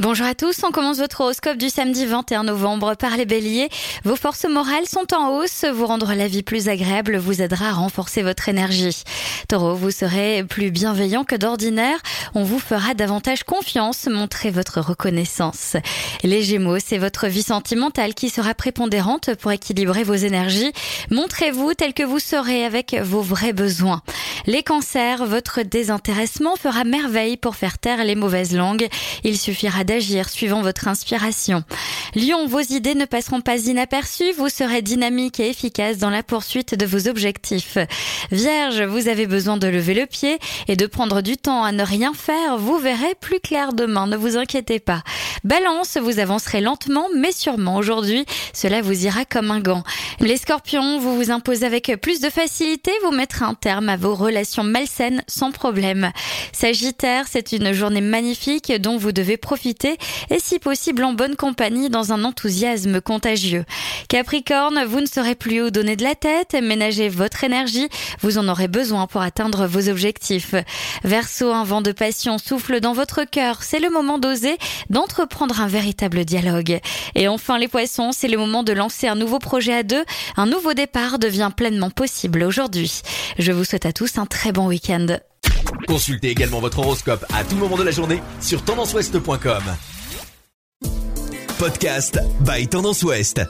Bonjour à tous, on commence votre horoscope du samedi 21 novembre par les béliers. Vos forces morales sont en hausse, vous rendre la vie plus agréable vous aidera à renforcer votre énergie. Taureau, vous serez plus bienveillant que d'ordinaire, on vous fera davantage confiance, montrez votre reconnaissance. Les gémeaux, c'est votre vie sentimentale qui sera prépondérante pour équilibrer vos énergies, montrez-vous tel que vous serez avec vos vrais besoins. Les cancers, votre désintéressement fera merveille pour faire taire les mauvaises langues. Il suffira d'agir suivant votre inspiration. Lion, vos idées ne passeront pas inaperçues. Vous serez dynamique et efficace dans la poursuite de vos objectifs. Vierge, vous avez besoin de lever le pied et de prendre du temps à ne rien faire. Vous verrez plus clair demain. Ne vous inquiétez pas. Balance, vous avancerez lentement mais sûrement aujourd'hui. Cela vous ira comme un gant. Les scorpions, vous vous imposez avec plus de facilité. Vous mettrez un terme à vos relations malsaines sans problème. Sagittaire, c'est une journée magnifique dont vous devez profiter et si possible en bonne compagnie dans un enthousiasme contagieux. Capricorne, vous ne serez plus au donner de la tête, ménagez votre énergie, vous en aurez besoin pour atteindre vos objectifs. Verseau, un vent de passion souffle dans votre cœur, c'est le moment d'oser, d'entreprendre un véritable dialogue. Et enfin les poissons, c'est le moment de lancer un nouveau projet à deux, un nouveau départ devient pleinement possible aujourd'hui. Je vous souhaite à tous très bon week-end. Consultez également votre horoscope à tout moment de la journée sur tendanceouest.com. Podcast by Tendance Ouest.